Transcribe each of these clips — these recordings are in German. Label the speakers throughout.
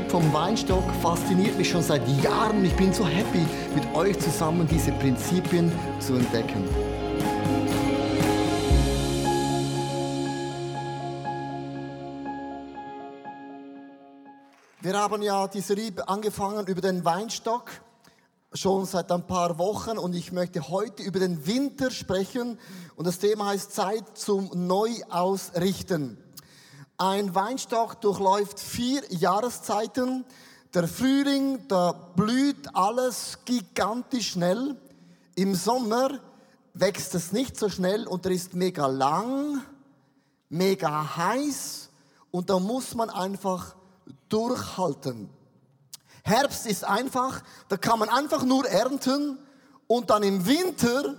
Speaker 1: Prinzip vom Weinstock fasziniert mich schon seit Jahren. Ich bin so happy, mit euch zusammen diese Prinzipien zu entdecken. Wir haben ja die Serie angefangen über den Weinstock schon seit ein paar Wochen und ich möchte heute über den Winter sprechen und das Thema heißt Zeit zum Neuausrichten. Ein Weinstock durchläuft vier Jahreszeiten. Der Frühling, da blüht alles gigantisch schnell. Im Sommer wächst es nicht so schnell und er ist mega lang, mega heiß und da muss man einfach durchhalten. Herbst ist einfach, da kann man einfach nur ernten und dann im Winter,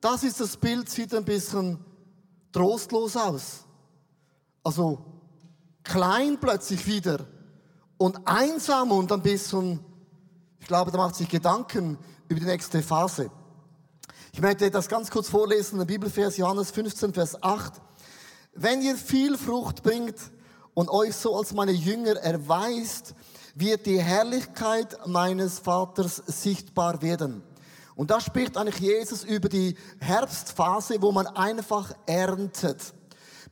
Speaker 1: das ist das Bild, sieht ein bisschen trostlos aus. Also klein plötzlich wieder und einsam und ein bisschen, ich glaube, da macht sich Gedanken über die nächste Phase. Ich möchte das ganz kurz vorlesen, der Bibelvers Johannes 15, Vers 8. Wenn ihr viel Frucht bringt und euch so als meine Jünger erweist, wird die Herrlichkeit meines Vaters sichtbar werden. Und da spricht eigentlich Jesus über die Herbstphase, wo man einfach erntet.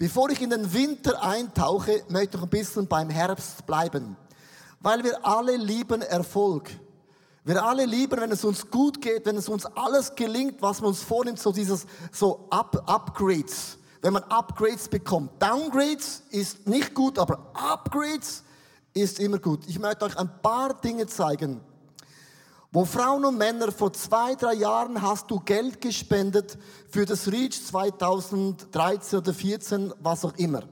Speaker 1: Bevor ich in den Winter eintauche, möchte ich ein bisschen beim Herbst bleiben. Weil wir alle lieben Erfolg. Wir alle lieben, wenn es uns gut geht, wenn es uns alles gelingt, was man uns vornimmt, so dieses, so Up, Upgrades. Wenn man Upgrades bekommt. Downgrades ist nicht gut, aber Upgrades ist immer gut. Ich möchte euch ein paar Dinge zeigen. Wo Frauen und Männer vor zwei, drei Jahren hast du Geld gespendet für das Reach 2013 oder 2014, was auch immer.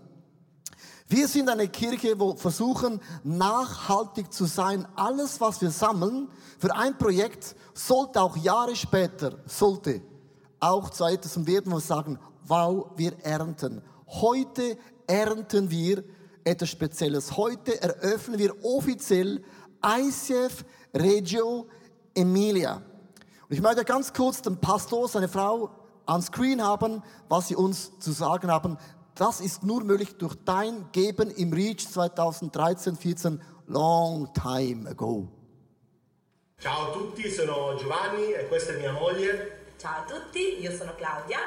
Speaker 1: Wir sind eine Kirche, wo versuchen, nachhaltig zu sein. Alles, was wir sammeln für ein Projekt, sollte auch Jahre später, sollte auch zu etwas werden, wo wir sagen, wow, wir ernten. Heute ernten wir etwas Spezielles. Heute eröffnen wir offiziell ICF Regio Emilia. Und ich möchte ganz kurz den Pastor, seine Frau, on Screen haben, was sie uns zu sagen haben. Das ist nur möglich durch dein Geben im Reach 2013, 14, long time ago.
Speaker 2: Ciao a tutti, sono Giovanni e questa è mia moglie.
Speaker 3: Ciao a tutti, io sono Claudia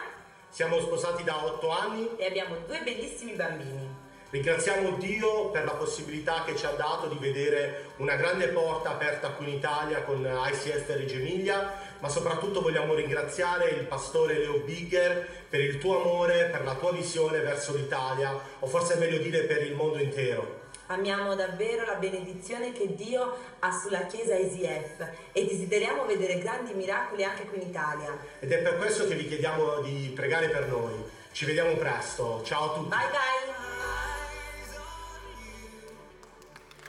Speaker 2: Siamo sposati da otto anni.
Speaker 3: e abbiamo due bellissimi bambini.
Speaker 2: Ringraziamo Dio per la possibilità che ci ha dato di vedere una grande porta aperta qui in Italia con ICF Reggio Emilia, ma soprattutto vogliamo ringraziare il pastore Leo Bigger per il tuo amore, per la tua visione verso l'Italia, o forse è meglio dire per il mondo intero.
Speaker 3: Amiamo davvero la benedizione che Dio ha sulla Chiesa ISIF e desideriamo vedere grandi miracoli anche qui in Italia.
Speaker 2: Ed è per questo che vi chiediamo di pregare per noi. Ci vediamo presto. Ciao a tutti.
Speaker 3: Bye bye!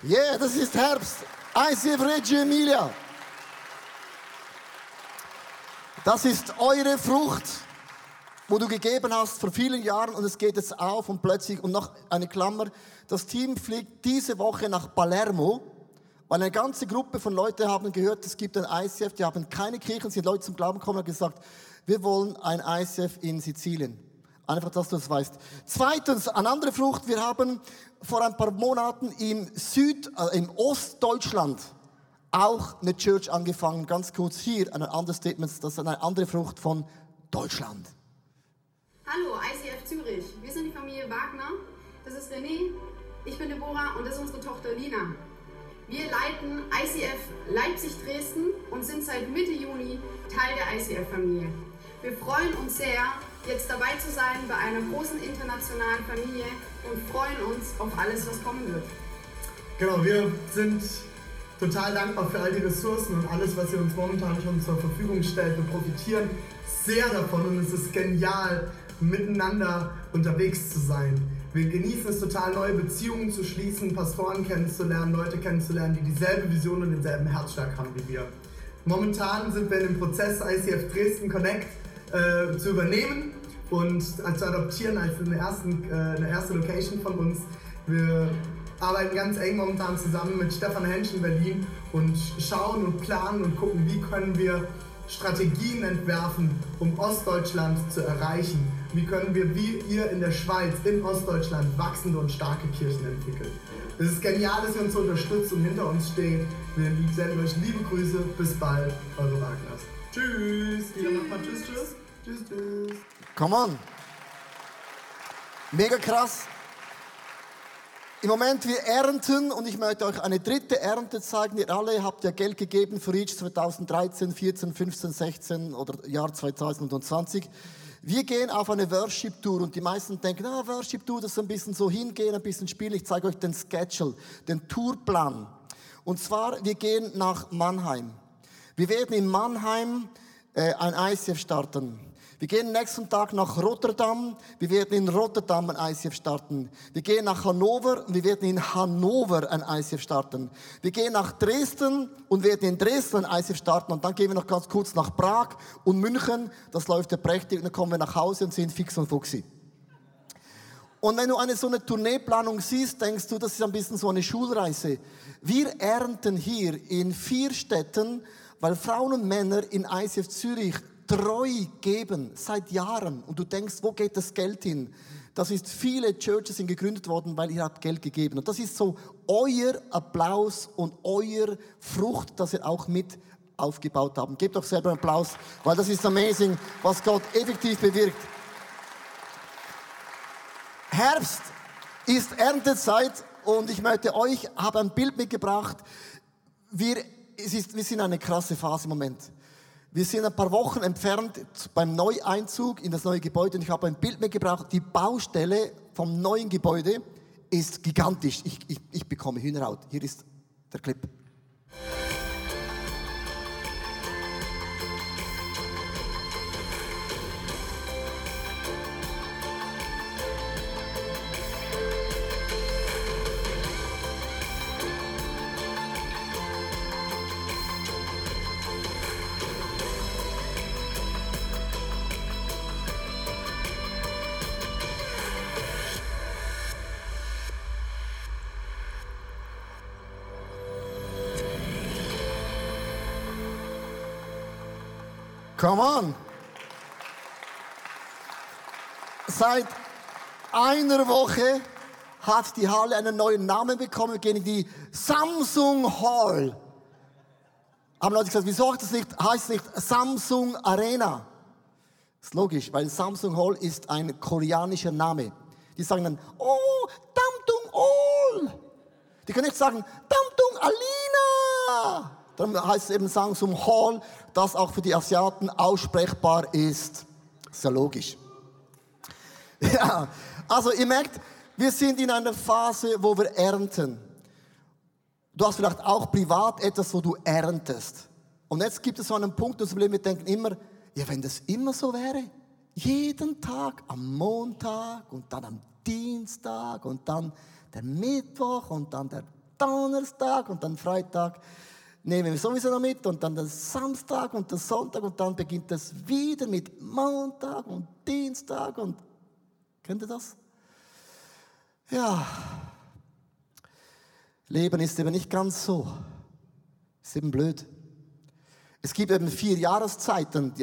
Speaker 1: Yeah, das ist Herbst. ICF Reggio Emilia. Das ist eure Frucht, wo du gegeben hast vor vielen Jahren und es geht jetzt auf und plötzlich, und noch eine Klammer, das Team fliegt diese Woche nach Palermo, weil eine ganze Gruppe von Leuten haben gehört, es gibt ein ICF, die haben keine Kirchen, sind Leute zum Glauben gekommen und gesagt, wir wollen ein ICF in Sizilien. Einfach, dass du es weißt. Zweitens, eine andere Frucht. Wir haben vor ein paar Monaten im Süd, äh, im Ostdeutschland auch eine Church angefangen. Ganz kurz hier, ein anderes Statement. Das ist eine andere Frucht von Deutschland.
Speaker 4: Hallo, ICF Zürich. Wir sind die Familie Wagner. Das ist René, ich bin Deborah und das ist unsere Tochter Lina. Wir leiten ICF Leipzig-Dresden und sind seit Mitte Juni Teil der ICF-Familie. Wir freuen uns sehr, jetzt dabei zu sein bei einer großen internationalen Familie und freuen uns auf alles, was kommen wird.
Speaker 5: Genau, wir sind total dankbar für all die Ressourcen und alles, was ihr uns momentan schon zur Verfügung stellt. Wir profitieren sehr davon und es ist genial, miteinander unterwegs zu sein. Wir genießen es total, neue Beziehungen zu schließen, Pastoren kennenzulernen, Leute kennenzulernen, die dieselbe Vision und denselben Herzschlag haben wie wir. Momentan sind wir in dem Prozess, ICF Dresden Connect äh, zu übernehmen und zu adoptieren als eine, ersten, äh, eine erste Location von uns. Wir arbeiten ganz eng momentan zusammen mit Stefan Hensch in Berlin und schauen und planen und gucken, wie können wir Strategien entwerfen, um Ostdeutschland zu erreichen. Wie können wir, wie ihr in der Schweiz, in Ostdeutschland, wachsende und starke Kirchen entwickeln? Es ist genial, dass ihr uns unterstützt und hinter uns steht. Wir senden euch liebe Grüße. Bis bald, eure Wagners. Tschüss. Jeder macht mal Tschüss, Tschüss. Tschüss, Tschüss.
Speaker 1: Come on. Mega krass. Im Moment wir ernten und ich möchte euch eine dritte Ernte zeigen. Ihr alle habt ja Geld gegeben für Reach 2013, 14, 15, 16 oder Jahr 2020. Wir gehen auf eine Worship Tour und die meisten denken, ah, Worship Tour, das ist ein bisschen so hingehen, ein bisschen spielen. Ich zeige euch den Schedule, den Tourplan. Und zwar, wir gehen nach Mannheim. Wir werden in Mannheim äh, ein ICF starten. Wir gehen nächsten Tag nach Rotterdam. Wir werden in Rotterdam ein ICF starten. Wir gehen nach Hannover und wir werden in Hannover ein ICF starten. Wir gehen nach Dresden und werden in Dresden ein ICF starten. Und dann gehen wir noch ganz kurz nach Prag und München. Das läuft ja prächtig. Und dann kommen wir nach Hause und sind fix und fuchsi. Und wenn du eine so eine Tourneeplanung siehst, denkst du, das ist ein bisschen so eine Schulreise. Wir ernten hier in vier Städten, weil Frauen und Männer in ICF Zürich treu geben seit Jahren und du denkst, wo geht das Geld hin? Das ist, viele Churches sind gegründet worden, weil ihr habt Geld gegeben. Und das ist so euer Applaus und euer Frucht, das ihr auch mit aufgebaut habt. Gebt doch selber einen Applaus, weil das ist amazing, was Gott effektiv bewirkt. Herbst ist Erntezeit und ich möchte euch, habe ein Bild mitgebracht. Wir, es ist, wir sind eine krasse Phase im Moment. Wir sind ein paar Wochen entfernt beim Neueinzug in das neue Gebäude und ich habe ein Bild mitgebracht. Die Baustelle vom neuen Gebäude ist gigantisch. Ich, ich, ich bekomme Hühnerhaut. Hier ist der Clip. Seit einer Woche hat die Halle einen neuen Namen bekommen. In die Samsung Hall. Haben Leute gesagt, wieso heißt es nicht, heißt nicht Samsung Arena? Das ist logisch, weil Samsung Hall ist ein koreanischer Name. Die sagen dann, oh, Damtung All. Die können nicht sagen, Damtung Alina. Dann heißt es eben Samsung Hall, das auch für die Asiaten aussprechbar ist. Ist ja logisch. Ja, also ihr merkt, wir sind in einer Phase, wo wir ernten. Du hast vielleicht auch privat etwas, wo du erntest. Und jetzt gibt es so einen Punkt, wo wir denken immer, ja, wenn das immer so wäre, jeden Tag am Montag und dann am Dienstag und dann der Mittwoch und dann der Donnerstag und dann Freitag, nehmen wir sowieso noch mit und dann der Samstag und der Sonntag und dann beginnt es wieder mit Montag und Dienstag und kennt ihr das? Ja, Leben ist eben nicht ganz so. Ist eben blöd. Es gibt eben vier Jahreszeiten,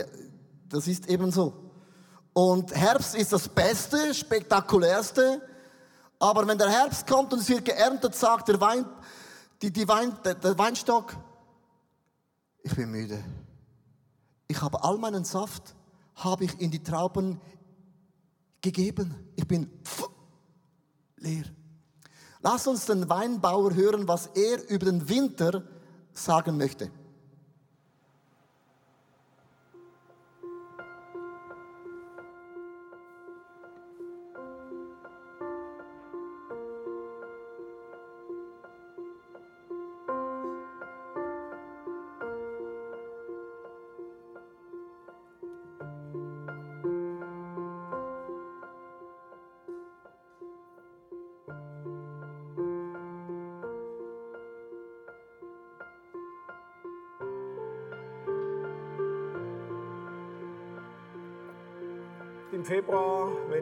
Speaker 1: das ist eben so. Und Herbst ist das Beste, spektakulärste. Aber wenn der Herbst kommt und es wird geerntet, sagt der Wein, die, die Wein, der, der Weinstock, ich bin müde. Ich habe all meinen Saft, habe ich in die Trauben gegeben. Ich bin leer. Lass uns den Weinbauer hören, was er über den Winter sagen möchte.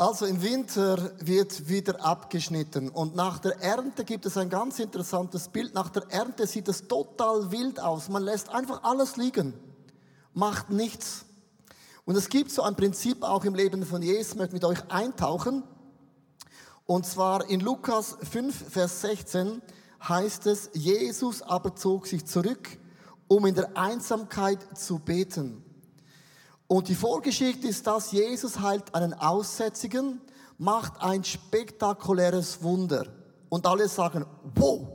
Speaker 1: Also im Winter wird wieder abgeschnitten und nach der Ernte gibt es ein ganz interessantes Bild. Nach der Ernte sieht es total wild aus. Man lässt einfach alles liegen, macht nichts. Und es gibt so ein Prinzip auch im Leben von Jesus, ich möchte mit euch eintauchen. Und zwar in Lukas 5, Vers 16 heißt es, Jesus aber zog sich zurück, um in der Einsamkeit zu beten. Und die Vorgeschichte ist, dass Jesus heilt einen Aussätzigen, macht ein spektakuläres Wunder. Und alle sagen, wow,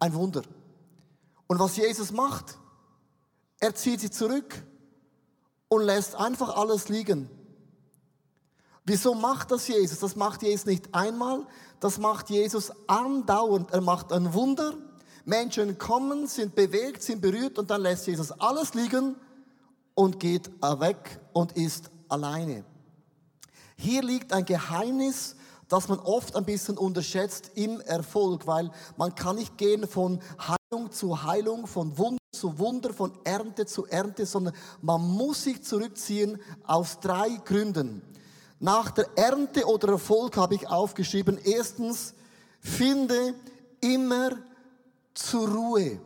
Speaker 1: ein Wunder. Und was Jesus macht, er zieht sich zurück und lässt einfach alles liegen. Wieso macht das Jesus? Das macht Jesus nicht einmal, das macht Jesus andauernd. Er macht ein Wunder. Menschen kommen, sind bewegt, sind berührt und dann lässt Jesus alles liegen und geht weg und ist alleine. Hier liegt ein Geheimnis, das man oft ein bisschen unterschätzt im Erfolg, weil man kann nicht gehen von Heilung zu Heilung, von Wunder zu Wunder, von Ernte zu Ernte, sondern man muss sich zurückziehen aus drei Gründen. Nach der Ernte oder Erfolg habe ich aufgeschrieben, erstens, finde immer zur Ruhe.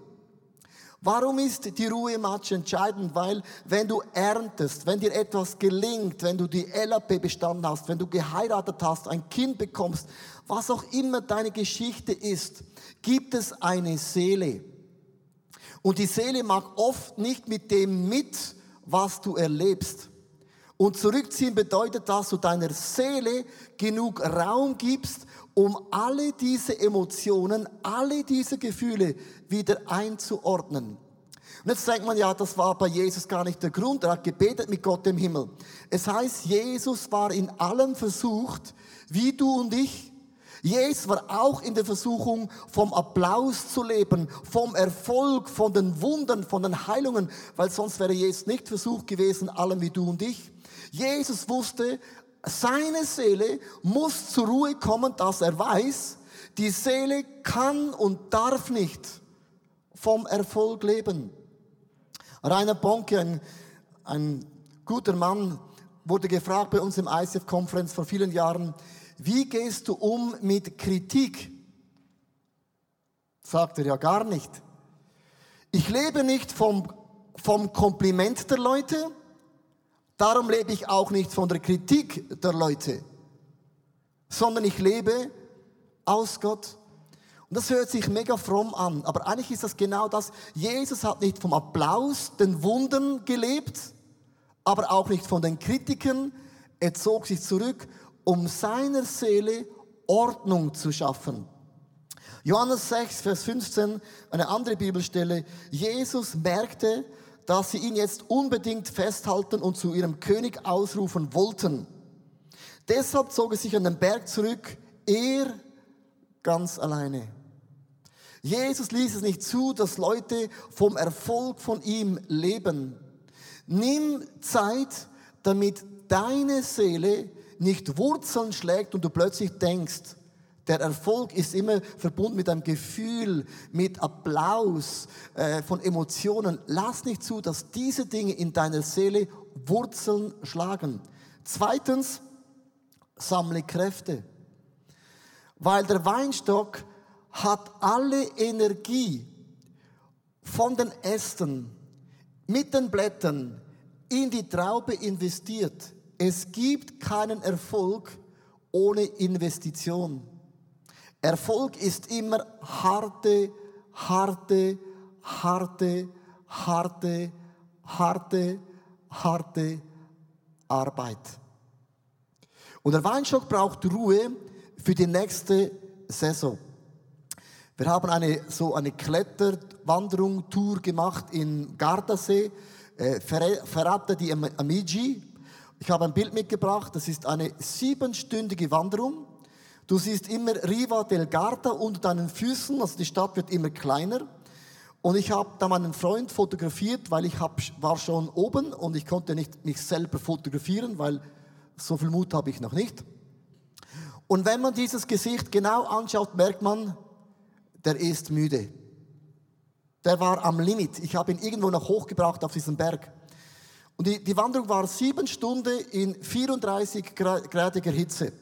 Speaker 1: Warum ist die Ruhe im Match entscheidend? Weil wenn du erntest, wenn dir etwas gelingt, wenn du die LAP bestanden hast, wenn du geheiratet hast, ein Kind bekommst, was auch immer deine Geschichte ist, gibt es eine Seele. Und die Seele mag oft nicht mit dem mit, was du erlebst. Und zurückziehen bedeutet, dass du deiner Seele genug Raum gibst, um alle diese Emotionen, alle diese Gefühle wieder einzuordnen. Und jetzt denkt man, ja, das war bei Jesus gar nicht der Grund. Er hat gebetet mit Gott im Himmel. Es heißt, Jesus war in allem versucht, wie du und ich. Jesus war auch in der Versuchung, vom Applaus zu leben, vom Erfolg, von den Wundern, von den Heilungen, weil sonst wäre Jesus nicht versucht gewesen, allem wie du und ich. Jesus wusste, seine Seele muss zur Ruhe kommen, dass er weiß, die Seele kann und darf nicht vom Erfolg leben. Rainer Bonke, ein, ein guter Mann, wurde gefragt bei uns im ICF-Konferenz vor vielen Jahren, wie gehst du um mit Kritik? Sagt er ja gar nicht. Ich lebe nicht vom, vom Kompliment der Leute, Darum lebe ich auch nicht von der Kritik der Leute, sondern ich lebe aus Gott. Und das hört sich mega fromm an, aber eigentlich ist das genau das. Jesus hat nicht vom Applaus, den Wundern gelebt, aber auch nicht von den Kritiken. Er zog sich zurück, um seiner Seele Ordnung zu schaffen. Johannes 6, Vers 15, eine andere Bibelstelle. Jesus merkte, dass sie ihn jetzt unbedingt festhalten und zu ihrem König ausrufen wollten. Deshalb zog er sich an den Berg zurück, er ganz alleine. Jesus ließ es nicht zu, dass Leute vom Erfolg von ihm leben. Nimm Zeit, damit deine Seele nicht Wurzeln schlägt und du plötzlich denkst, der Erfolg ist immer verbunden mit einem Gefühl, mit Applaus, äh, von Emotionen. Lass nicht zu, dass diese Dinge in deiner Seele Wurzeln schlagen. Zweitens, sammle Kräfte. Weil der Weinstock hat alle Energie von den Ästen mit den Blättern in die Traube investiert. Es gibt keinen Erfolg ohne Investition. Erfolg ist immer harte, harte, harte, harte, harte, harte Arbeit. Und der Weinstock braucht Ruhe für die nächste Saison. Wir haben eine, so eine Kletterwanderung, Tour gemacht in Gardasee, äh, Ferrata di Amigi. Ich habe ein Bild mitgebracht, das ist eine siebenstündige Wanderung. Du siehst immer Riva del Garda unter deinen Füßen, also die Stadt wird immer kleiner. Und ich habe da meinen Freund fotografiert, weil ich hab, war schon oben und ich konnte nicht mich selber fotografieren, weil so viel Mut habe ich noch nicht. Und wenn man dieses Gesicht genau anschaut, merkt man, der ist müde. Der war am Limit. Ich habe ihn irgendwo noch hochgebracht auf diesen Berg. Und die, die Wanderung war sieben Stunden in 34 gradiger Hitze.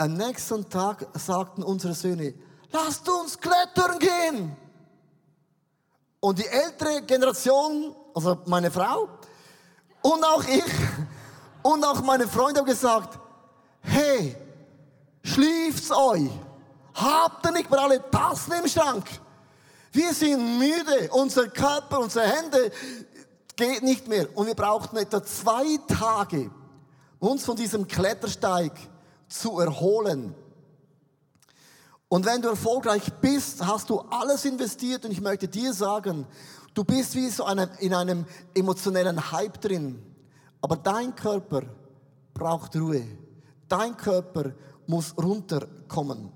Speaker 1: Am nächsten Tag sagten unsere Söhne, lasst uns klettern gehen. Und die ältere Generation, also meine Frau und auch ich und auch meine Freunde haben gesagt, hey, schlieft's euch. Habt ihr nicht mehr alle Tassen im Schrank? Wir sind müde, unser Körper, unsere Hände geht nicht mehr. Und wir brauchten etwa zwei Tage, uns von diesem Klettersteig zu erholen. Und wenn du erfolgreich bist, hast du alles investiert und ich möchte dir sagen, du bist wie so eine, in einem emotionellen Hype drin. Aber dein Körper braucht Ruhe. Dein Körper muss runterkommen.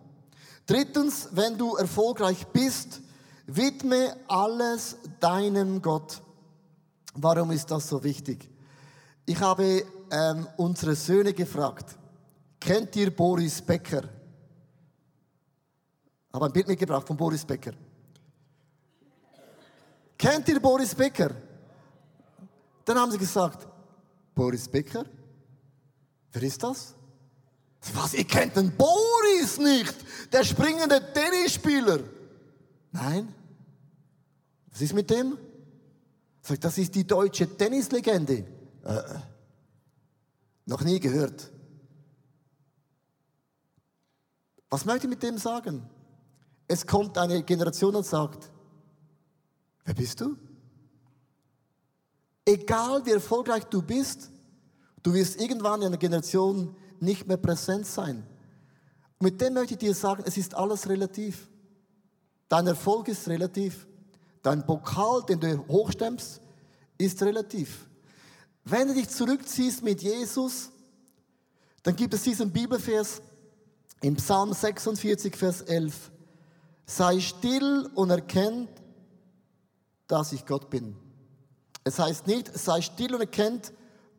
Speaker 1: Drittens, wenn du erfolgreich bist, widme alles deinem Gott. Warum ist das so wichtig? Ich habe ähm, unsere Söhne gefragt, kennt ihr Boris Becker? Ich habe ein Bild mitgebracht von Boris Becker. Kennt ihr Boris Becker? Dann haben sie gesagt, Boris Becker? Wer ist das? Was, ihr kennt den Boris nicht, der springende Tennisspieler. Nein. Was ist mit dem? Das ist die deutsche Tennislegende. Äh, äh, noch nie gehört. Was möchte ich mit dem sagen? Es kommt eine Generation und sagt, wer bist du? Egal wie erfolgreich du bist, du wirst irgendwann in einer Generation nicht mehr präsent sein. Mit dem möchte ich dir sagen, es ist alles relativ. Dein Erfolg ist relativ. Dein Pokal, den du hochstemmst, ist relativ. Wenn du dich zurückziehst mit Jesus, dann gibt es diesen Bibelvers im Psalm 46, Vers 11. Sei still und erkennt, dass ich Gott bin. Es heißt nicht, sei still und erkennt,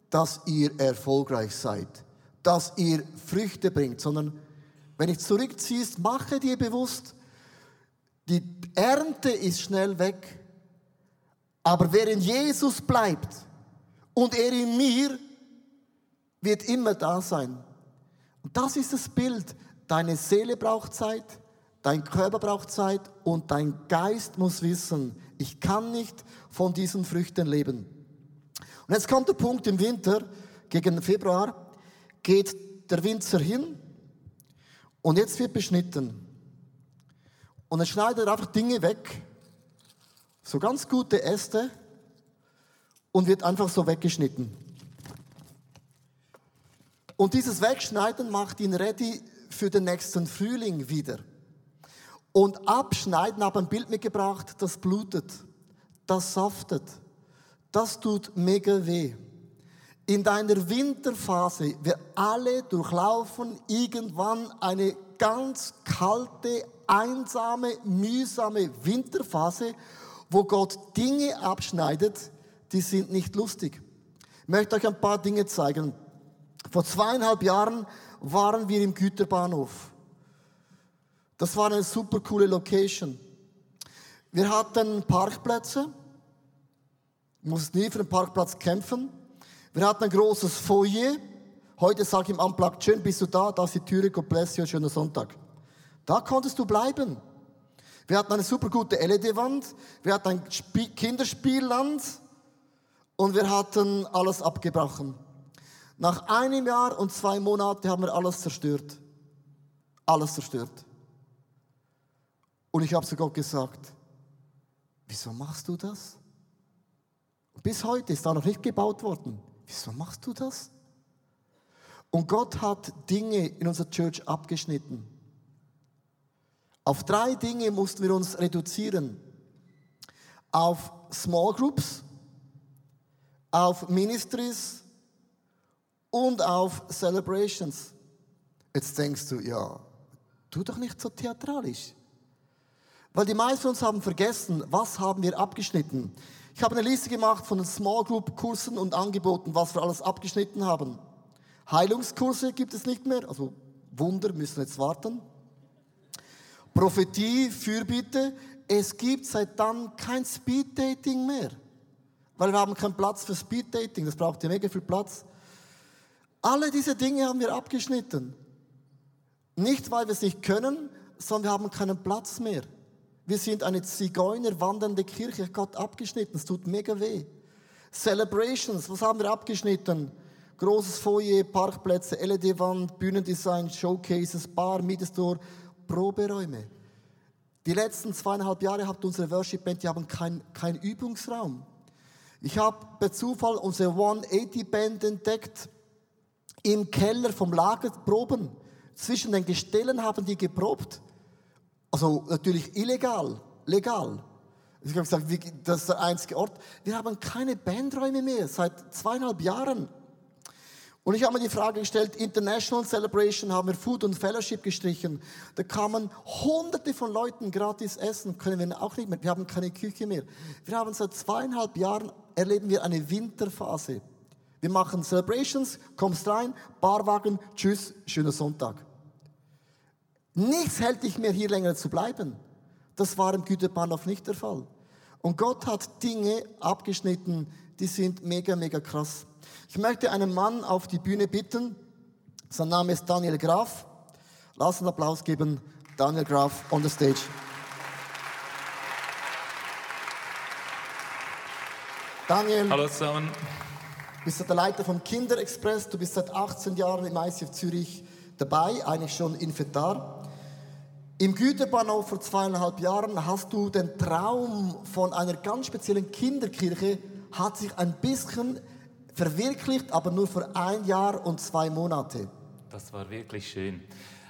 Speaker 1: dass ihr erfolgreich seid dass ihr Früchte bringt, sondern wenn ich zurückziehst, mache dir bewusst, die Ernte ist schnell weg, aber wer in Jesus bleibt und er in mir, wird immer da sein. Und das ist das Bild. Deine Seele braucht Zeit, dein Körper braucht Zeit und dein Geist muss wissen, ich kann nicht von diesen Früchten leben. Und jetzt kommt der Punkt im Winter, gegen Februar, geht der Winzer hin und jetzt wird beschnitten. Und er schneidet einfach Dinge weg, so ganz gute Äste und wird einfach so weggeschnitten. Und dieses Wegschneiden macht ihn ready für den nächsten Frühling wieder. Und abschneiden, habe ein Bild mitgebracht, das blutet, das saftet, das tut mega weh. In deiner Winterphase, wir alle durchlaufen irgendwann eine ganz kalte, einsame, mühsame Winterphase, wo Gott Dinge abschneidet, die sind nicht lustig. Ich möchte euch ein paar Dinge zeigen. Vor zweieinhalb Jahren waren wir im Güterbahnhof. Das war eine super coole Location. Wir hatten Parkplätze. Ich musste nie für einen Parkplatz kämpfen. Wir hatten ein großes Foyer. Heute sage ich im Unplugged, schön bist du da, da ist die Türe, God bless you, schöner Sonntag. Da konntest du bleiben. Wir hatten eine super gute LED-Wand, wir hatten ein Spie Kinderspielland und wir hatten alles abgebrochen. Nach einem Jahr und zwei Monaten haben wir alles zerstört. Alles zerstört. Und ich habe zu Gott gesagt, wieso machst du das? Bis heute ist da noch nicht gebaut worden. Wieso machst du das? Und Gott hat Dinge in unserer Church abgeschnitten. Auf drei Dinge mussten wir uns reduzieren. Auf Small Groups, auf Ministries und auf Celebrations. Jetzt denkst du, ja, tu doch nicht so theatralisch. Weil die meisten von uns haben vergessen, was haben wir abgeschnitten. Ich habe eine Liste gemacht von den Small Group Kursen und Angeboten, was wir alles abgeschnitten haben. Heilungskurse gibt es nicht mehr, also Wunder müssen jetzt warten. Prophetie, Fürbitte, es gibt seit dann kein Speed Dating mehr. Weil wir haben keinen Platz für Speed Dating, das braucht ja mega viel Platz. Alle diese Dinge haben wir abgeschnitten. Nicht, weil wir es nicht können, sondern wir haben keinen Platz mehr. Wir sind eine Zigeuner wandernde Kirche, Gott abgeschnitten, es tut mega weh. Celebrations, was haben wir abgeschnitten? Großes Foyer, Parkplätze, LED-Wand, Bühnendesign, Showcases, Bar, Mietestore, Proberäume. Die letzten zweieinhalb Jahre habt unsere Worship Band, die haben keinen kein Übungsraum. Ich habe per Zufall unsere 180 Band entdeckt im Keller vom Lager proben. Zwischen den Gestellen haben die geprobt. Also natürlich illegal, legal. Ich habe gesagt, das ist der einzige Ort. Wir haben keine Bandräume mehr seit zweieinhalb Jahren. Und ich habe mir die Frage gestellt, International Celebration haben wir Food und Fellowship gestrichen. Da kamen hunderte von Leuten gratis essen, können wir auch nicht mehr. Wir haben keine Küche mehr. Wir haben seit zweieinhalb Jahren, erleben wir eine Winterphase. Wir machen Celebrations, kommst rein, Barwagen, tschüss, schöner Sonntag. Nichts hält dich mehr hier länger zu bleiben. Das war im Güterbahnhof nicht der Fall. Und Gott hat Dinge abgeschnitten, die sind mega, mega krass. Ich möchte einen Mann auf die Bühne bitten. Sein Name ist Daniel Graf. Lass einen Applaus geben. Daniel Graf on the stage. Daniel.
Speaker 6: Hallo zusammen.
Speaker 1: Du bist der Leiter vom Kinderexpress. Du bist seit 18 Jahren im ICF Zürich dabei, eigentlich schon Inventar. Im Güterbahnhof vor zweieinhalb Jahren hast du den Traum von einer ganz speziellen Kinderkirche hat sich ein bisschen verwirklicht, aber nur für ein Jahr und zwei Monate.
Speaker 6: Das war wirklich schön.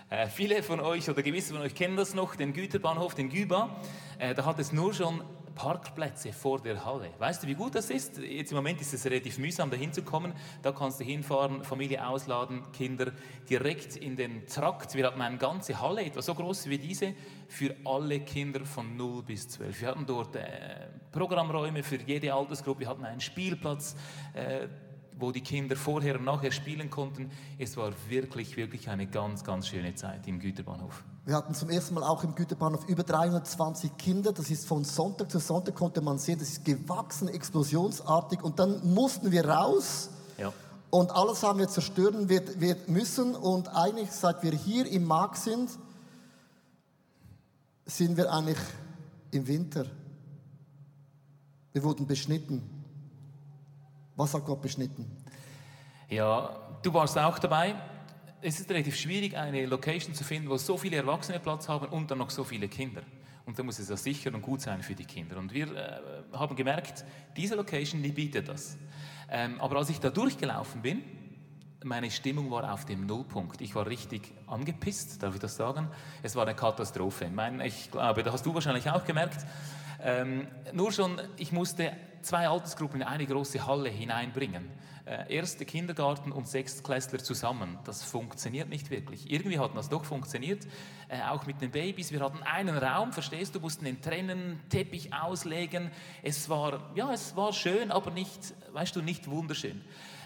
Speaker 6: Äh, viele von euch oder gewisse von euch kennen das noch, den Güterbahnhof, den Güba. Äh, da hat es nur schon Parkplätze vor der Halle. Weißt du, wie gut das ist? Jetzt im Moment ist es relativ mühsam, da hinzukommen. Da kannst du hinfahren, Familie ausladen, Kinder direkt in den Trakt. Wir hatten eine ganze Halle, etwa so groß wie diese, für alle Kinder von 0 bis 12. Wir hatten dort äh, Programmräume für jede Altersgruppe, wir hatten einen Spielplatz. Äh, wo die Kinder vorher und nachher spielen konnten. Es war wirklich, wirklich eine ganz, ganz schöne Zeit im Güterbahnhof.
Speaker 1: Wir hatten zum ersten Mal auch im Güterbahnhof über 320 Kinder. Das ist von Sonntag zu Sonntag konnte man sehen, das ist gewachsen, explosionsartig. Und dann mussten wir raus. Ja. Und alles haben wir zerstören wir, wir müssen. Und eigentlich, seit wir hier im Markt sind, sind wir eigentlich im Winter. Wir wurden beschnitten. Was hat Gott beschnitten?
Speaker 6: Ja, du warst auch dabei. Es ist relativ schwierig, eine Location zu finden, wo so viele Erwachsene Platz haben und dann noch so viele Kinder. Und da muss es ja sicher und gut sein für die Kinder. Und wir äh, haben gemerkt, diese Location, die bietet das. Ähm, aber als ich da durchgelaufen bin, meine Stimmung war auf dem Nullpunkt. Ich war richtig angepisst, darf ich das sagen? Es war eine Katastrophe. Ich, meine, ich glaube, da hast du wahrscheinlich auch gemerkt. Ähm, nur schon, ich musste zwei Altersgruppen in eine große Halle hineinbringen. Äh, erste Kindergarten und Sechstklässler zusammen. Das funktioniert nicht wirklich. Irgendwie hat das doch funktioniert, äh, auch mit den Babys. Wir hatten einen Raum, verstehst du, mussten den trennen, Teppich auslegen. Es war, ja, es war schön, aber nicht, weißt du, nicht wunderschön.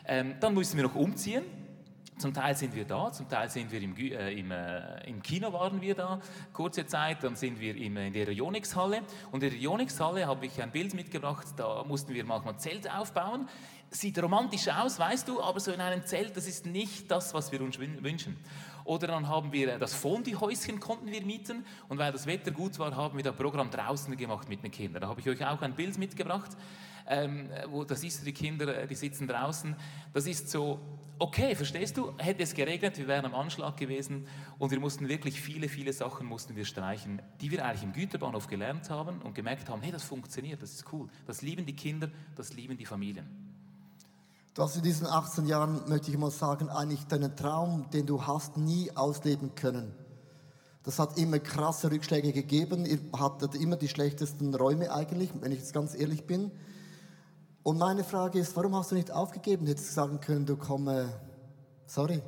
Speaker 6: Ähm, dann mussten wir noch umziehen. Zum Teil sind wir da, zum Teil sind wir im, äh, im, äh, im, Kino waren wir da, kurze Zeit, dann sind wir im, in der Ionix-Halle. Und in der Ionix-Halle habe ich ein Bild mitgebracht, da mussten wir manchmal Zelte aufbauen. Sieht romantisch aus, weißt du, aber so in einem Zelt, das ist nicht das, was wir uns wünschen. Oder dann haben wir äh, das Fondue-Häuschen konnten wir mieten und weil das Wetter gut war, haben wir das Programm draußen gemacht mit den Kindern. Da habe ich euch auch ein Bild mitgebracht, ähm, wo da siehst du die Kinder, äh, die sitzen draußen. Das ist so okay, verstehst du? Hätte es geregnet, wir wären am Anschlag gewesen und wir mussten wirklich viele, viele Sachen mussten wir streichen, die wir eigentlich im Güterbahnhof gelernt haben und gemerkt haben, hey, das funktioniert, das ist cool. Das lieben die Kinder, das lieben die Familien.
Speaker 1: Du hast in diesen 18 Jahren, möchte ich mal sagen, eigentlich deinen Traum, den du hast, nie ausleben können. Das hat immer krasse Rückschläge gegeben. Ihr hattet immer die schlechtesten Räume eigentlich, wenn ich jetzt ganz ehrlich bin. Und meine Frage ist, warum hast du nicht aufgegeben? Hättest du sagen können, du komm, äh, sorry,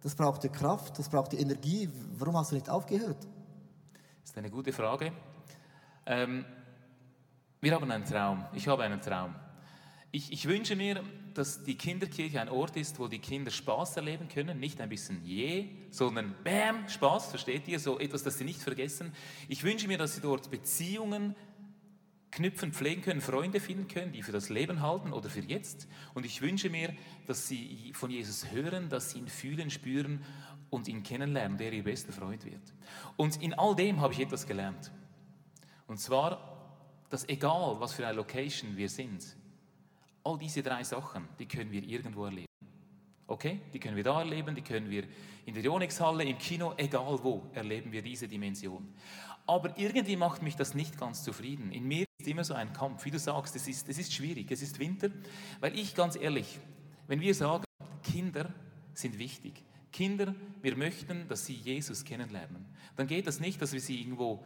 Speaker 1: das braucht die Kraft, das braucht die Energie. Warum hast du nicht aufgehört?
Speaker 6: Das ist eine gute Frage. Ähm, wir haben einen Traum. Ich habe einen Traum. Ich, ich, wünsche mir, dass die Kinderkirche ein Ort ist, wo die Kinder Spaß erleben können, nicht ein bisschen je, sondern Bam, Spaß, versteht ihr? So etwas, das sie nicht vergessen. Ich wünsche mir, dass sie dort Beziehungen knüpfen, pflegen können, Freunde finden können, die für das Leben halten oder für jetzt. Und ich wünsche mir, dass sie von Jesus hören, dass sie ihn fühlen, spüren und ihn kennenlernen, der ihr bester Freund wird. Und in all dem habe ich etwas gelernt. Und zwar, dass egal, was für eine Location wir sind, All diese drei Sachen, die können wir irgendwo erleben. Okay? Die können wir da erleben, die können wir in der Ionix-Halle, im Kino, egal wo, erleben wir diese Dimension. Aber irgendwie macht mich das nicht ganz zufrieden. In mir ist immer so ein Kampf. Wie du sagst, es ist, es ist schwierig, es ist Winter. Weil ich ganz ehrlich, wenn wir sagen, Kinder sind wichtig, Kinder, wir möchten, dass sie Jesus kennenlernen, dann geht das nicht, dass wir sie irgendwo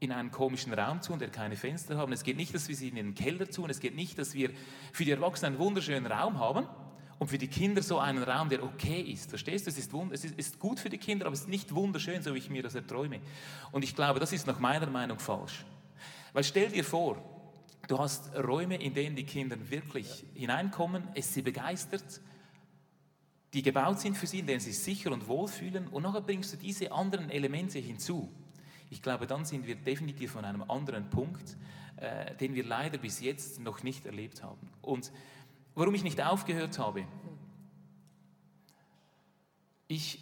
Speaker 6: in einen komischen Raum tun, der keine Fenster haben. Es geht nicht, dass wir sie in den Keller tun. Es geht nicht, dass wir für die Erwachsenen einen wunderschönen Raum haben und für die Kinder so einen Raum, der okay ist. Verstehst du? Es ist, es ist gut für die Kinder, aber es ist nicht wunderschön, so wie ich mir das erträume. Und ich glaube, das ist nach meiner Meinung falsch. Weil stell dir vor, du hast Räume, in denen die Kinder wirklich hineinkommen, es sie begeistert, die gebaut sind für sie, in denen sie sich sicher und wohl fühlen und nachher bringst du diese anderen Elemente hinzu. Ich glaube, dann sind wir definitiv an einem anderen Punkt, äh, den wir leider bis jetzt noch nicht erlebt haben. Und warum ich nicht aufgehört habe, ich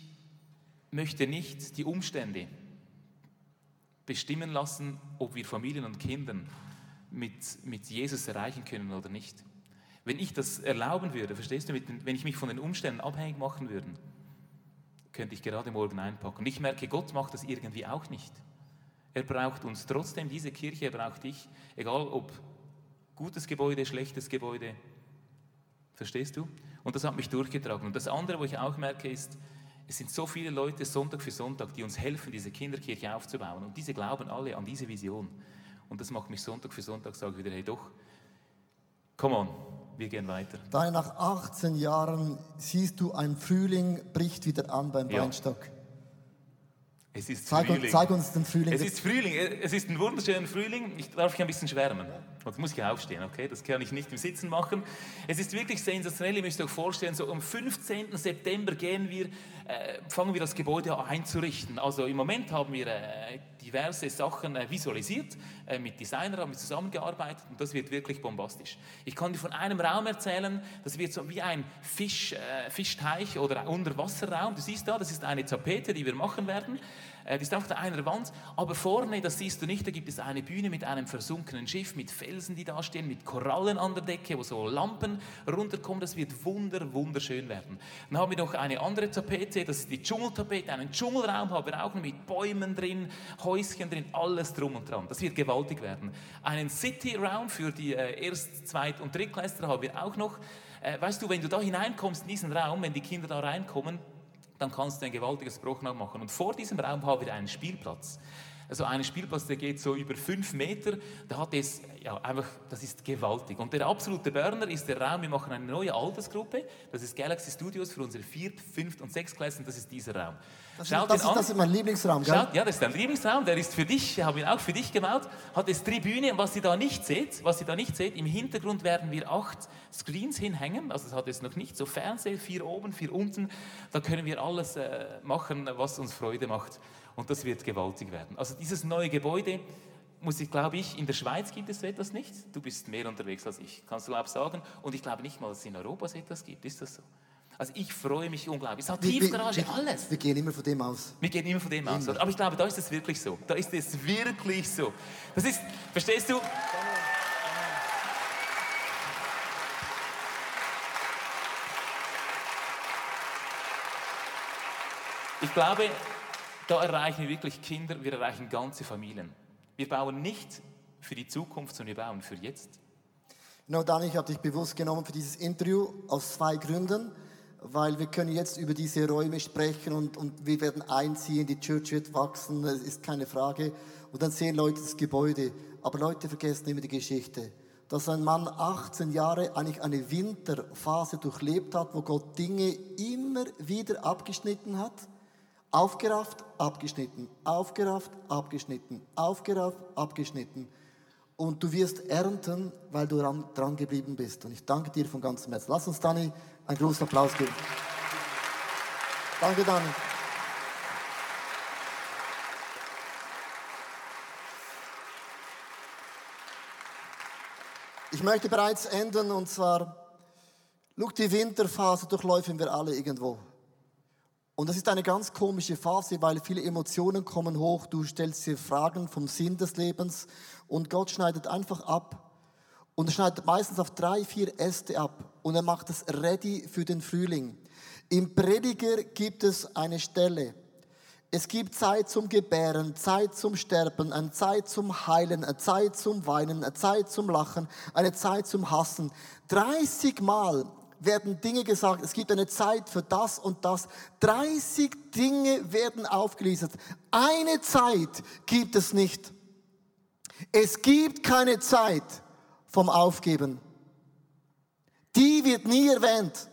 Speaker 6: möchte nicht die Umstände bestimmen lassen, ob wir Familien und Kindern mit, mit Jesus erreichen können oder nicht. Wenn ich das erlauben würde, verstehst du, wenn ich mich von den Umständen abhängig machen würde, könnte ich gerade morgen einpacken. Und ich merke, Gott macht das irgendwie auch nicht. Er braucht uns trotzdem, diese Kirche, braucht dich, egal ob gutes Gebäude, schlechtes Gebäude. Verstehst du? Und das hat mich durchgetragen. Und das andere, wo ich auch merke, ist, es sind so viele Leute Sonntag für Sonntag, die uns helfen, diese Kinderkirche aufzubauen. Und diese glauben alle an diese Vision. Und das macht mich Sonntag für Sonntag, sage ich wieder, hey doch, come on, wir gehen weiter.
Speaker 1: Dann nach 18 Jahren siehst du, ein Frühling bricht wieder an beim ja. Weinstock.
Speaker 6: Es ist
Speaker 1: zeig,
Speaker 6: Frühling.
Speaker 1: zeig uns den Frühling.
Speaker 6: Es ist Frühling. Es ist ein wunderschöner Frühling. Ich darf ich ein bisschen schwärmen. Jetzt muss ich aufstehen, okay? Das kann ich nicht im Sitzen machen. Es ist wirklich sensationell. Ihr müsst euch vorstellen, so am 15. September gehen wir, äh, fangen wir das Gebäude einzurichten. Also im Moment haben wir äh, diverse Sachen äh, visualisiert. Äh, mit Designern haben wir zusammengearbeitet und das wird wirklich bombastisch. Ich kann dir von einem Raum erzählen, das wird so wie ein Fisch, äh, Fischteich oder Unterwasserraum. Du siehst da, das ist eine Tapete, die wir machen werden. Äh, die ist auf einer Wand, aber vorne, das siehst du nicht, da gibt es eine Bühne mit einem versunkenen Schiff, mit Felsen, die da stehen, mit Korallen an der Decke, wo so Lampen runterkommen. Das wird wunder, wunderschön werden. Dann haben wir noch eine andere Tapete, das ist die Dschungeltapete, einen Dschungelraum haben wir auch mit Bäumen drin, Häuschen drin, alles drum und dran. Das wird gewaltig werden. Einen City-Raum für die äh, Erst-, Zweit- und Drittklässler haben wir auch noch. Äh, weißt du, wenn du da hineinkommst in diesen Raum, wenn die Kinder da reinkommen, dann kannst du ein gewaltiges Bruchnau machen. Und vor diesem Raum haben wir einen Spielplatz. Also einen Spielplatz, der geht so über fünf Meter. Da hat es, ja, einfach, das ist gewaltig. Und der absolute Burner ist der Raum, wir machen eine neue Altersgruppe. Das ist Galaxy Studios für unsere Viert-, Fünft- und Sechstklässler. Das ist dieser Raum.
Speaker 1: Das, Schaut das, ist, das ist mein Lieblingsraum, gell?
Speaker 6: Schaut, ja, das ist dein Lieblingsraum. Der ist für dich, haben wir auch für dich gebaut. Hat es Tribüne. Und was ihr da nicht seht, was ihr da nicht seht, im Hintergrund werden wir acht Screens hinhängen. Also das hat es noch nicht. So Fernseher, vier oben, vier unten. Da können wir alles äh, machen, was uns Freude macht und das wird gewaltig werden. Also dieses neue Gebäude, muss ich, glaube ich, in der Schweiz gibt es so etwas nicht. Du bist mehr unterwegs als ich, kannst du auch sagen. Und ich glaube nicht mal, dass es in Europa so etwas gibt. Ist das so? Also ich freue mich unglaublich. Es hat Tiefgarage, alles.
Speaker 1: Wir gehen immer von dem aus.
Speaker 6: Wir gehen immer von dem aus. Aber ich glaube, da ist es wirklich so. Da ist es wirklich so. Das ist, verstehst du? Ich glaube, da erreichen wir wirklich Kinder, wir erreichen ganze Familien. Wir bauen nicht für die Zukunft, sondern wir bauen für jetzt.
Speaker 1: Genau, Dani, ich habe dich bewusst genommen für dieses Interview aus zwei Gründen, weil wir können jetzt über diese Räume sprechen und, und wir werden einziehen, die Church wird wachsen, das ist keine Frage. Und dann sehen Leute das Gebäude. Aber Leute vergessen immer die Geschichte. Dass ein Mann 18 Jahre eigentlich eine Winterphase durchlebt hat, wo Gott Dinge immer wieder abgeschnitten hat Aufgerafft, abgeschnitten, aufgerafft, abgeschnitten, aufgerafft, abgeschnitten. Und du wirst ernten, weil du dran, dran geblieben bist. Und ich danke dir von ganzem Herzen. Lass uns Dani einen großen Applaus geben. Danke, Dani. Ich möchte bereits enden und zwar, schau, die Winterphase durchläufen wir alle irgendwo. Und das ist eine ganz komische Phase, weil viele Emotionen kommen hoch. Du stellst dir Fragen vom Sinn des Lebens und Gott schneidet einfach ab. Und er schneidet meistens auf drei, vier Äste ab und er macht es ready für den Frühling. Im Prediger gibt es eine Stelle. Es gibt Zeit zum Gebären, Zeit zum Sterben, eine Zeit zum Heilen, eine Zeit zum Weinen, eine Zeit zum Lachen, eine Zeit zum Hassen. 30 Mal werden Dinge gesagt. Es gibt eine Zeit für das und das. 30 Dinge werden aufgelistet. Eine Zeit gibt es nicht. Es gibt keine Zeit vom Aufgeben. Die wird nie erwähnt.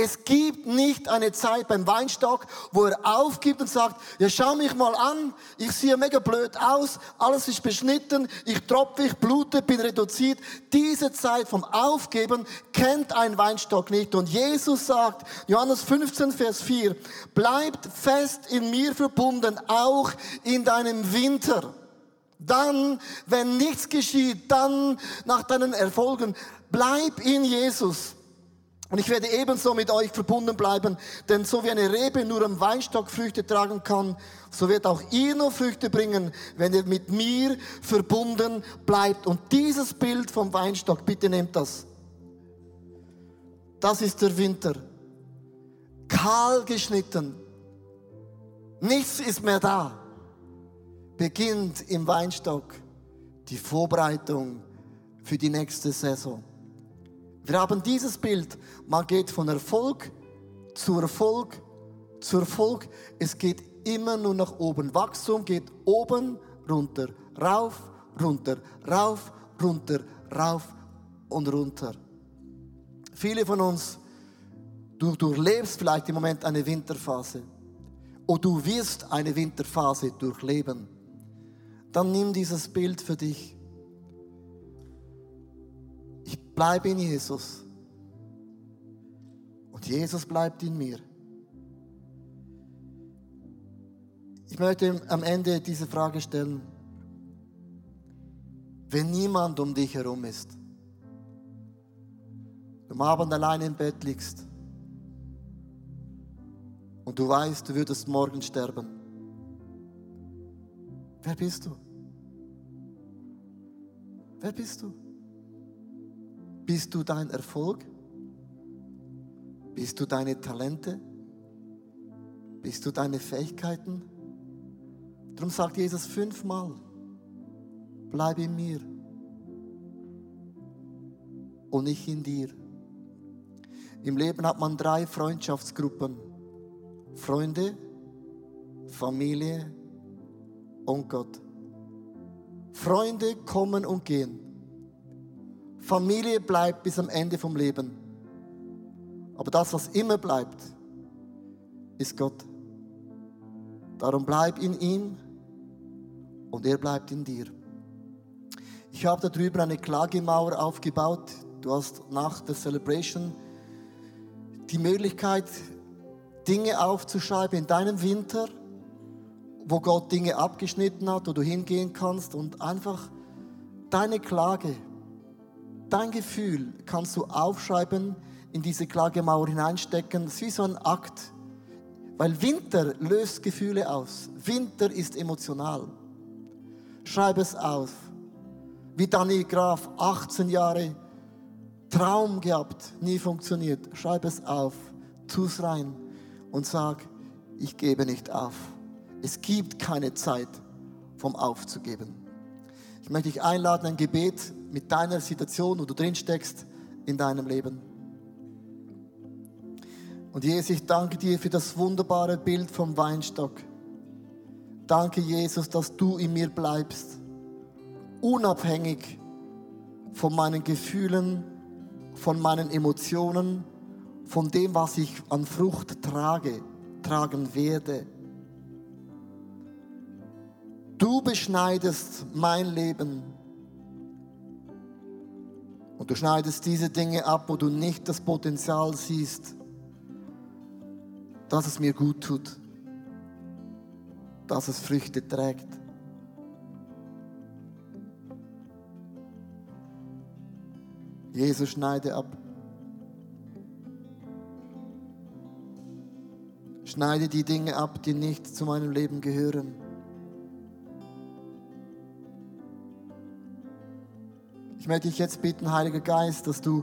Speaker 1: Es gibt nicht eine Zeit beim Weinstock, wo er aufgibt und sagt, ja schau mich mal an, ich sehe mega blöd aus, alles ist beschnitten, ich tropfe, ich blute, bin reduziert. Diese Zeit vom Aufgeben kennt ein Weinstock nicht. Und Jesus sagt, Johannes 15, Vers 4, bleibt fest in mir verbunden, auch in deinem Winter. Dann, wenn nichts geschieht, dann nach deinen Erfolgen, bleib in Jesus. Und ich werde ebenso mit euch verbunden bleiben, denn so wie eine Rebe nur am Weinstock Früchte tragen kann, so wird auch ihr nur Früchte bringen, wenn ihr mit mir verbunden bleibt. Und dieses Bild vom Weinstock, bitte nehmt das. Das ist der Winter. Kahl geschnitten. Nichts ist mehr da. Beginnt im Weinstock die Vorbereitung für die nächste Saison. Wir haben dieses Bild. Man geht von Erfolg zu Erfolg zu Erfolg. Es geht immer nur nach oben. Wachstum geht oben, runter, rauf, runter, rauf, runter, rauf und runter. Viele von uns, du durchlebst vielleicht im Moment eine Winterphase. Oder du wirst eine Winterphase durchleben. Dann nimm dieses Bild für dich bleibe in Jesus. Und Jesus bleibt in mir. Ich möchte am Ende diese Frage stellen. Wenn niemand um dich herum ist, du am Abend allein im Bett liegst und du weißt, du würdest morgen sterben, wer bist du? Wer bist du? Bist du dein Erfolg? Bist du deine Talente? Bist du deine Fähigkeiten? Darum sagt Jesus fünfmal, bleib in mir und nicht in dir. Im Leben hat man drei Freundschaftsgruppen. Freunde, Familie und Gott. Freunde kommen und gehen. Familie bleibt bis am Ende vom Leben. Aber das, was immer bleibt, ist Gott. Darum bleib in ihm und er bleibt in dir. Ich habe da drüben eine Klagemauer aufgebaut. Du hast nach der Celebration die Möglichkeit, Dinge aufzuschreiben in deinem Winter, wo Gott Dinge abgeschnitten hat, wo du hingehen kannst und einfach deine Klage Dein Gefühl kannst du aufschreiben, in diese Klagemauer hineinstecken. Es ist wie so ein Akt. Weil Winter löst Gefühle aus. Winter ist emotional. Schreib es auf. Wie Daniel Graf, 18 Jahre Traum gehabt, nie funktioniert. Schreib es auf, tu es rein und sag, ich gebe nicht auf. Es gibt keine Zeit vom Aufzugeben. Ich möchte dich einladen, ein Gebet mit deiner Situation, wo du drin steckst, in deinem Leben. Und Jesus, ich danke dir für das wunderbare Bild vom Weinstock. Danke, Jesus, dass du in mir bleibst, unabhängig von meinen Gefühlen, von meinen Emotionen, von dem, was ich an Frucht trage, tragen werde. Du beschneidest mein Leben und du schneidest diese Dinge ab, wo du nicht das Potenzial siehst, dass es mir gut tut, dass es Früchte trägt. Jesus schneide ab. Schneide die Dinge ab, die nicht zu meinem Leben gehören. Möchte dich jetzt bitten, Heiliger Geist, dass du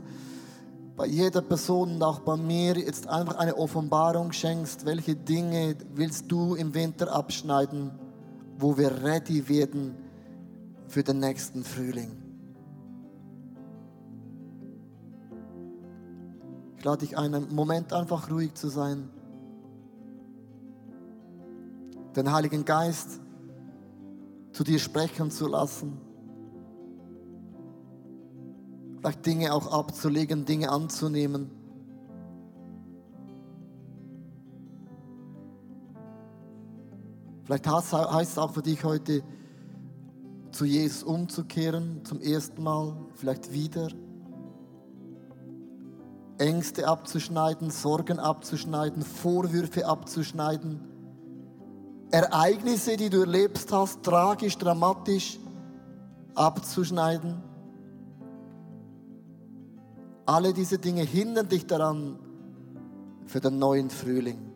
Speaker 1: bei jeder Person und auch bei mir jetzt einfach eine Offenbarung schenkst, welche Dinge willst du im Winter abschneiden, wo wir ready werden für den nächsten Frühling. Ich lade dich ein, einen Moment einfach ruhig zu sein. Den Heiligen Geist zu dir sprechen zu lassen. Vielleicht Dinge auch abzulegen, Dinge anzunehmen. Vielleicht heißt es auch für dich heute, zu Jesus umzukehren, zum ersten Mal, vielleicht wieder. Ängste abzuschneiden, Sorgen abzuschneiden, Vorwürfe abzuschneiden, Ereignisse, die du erlebt hast, tragisch, dramatisch abzuschneiden. Alle diese Dinge hindern dich daran für den neuen Frühling.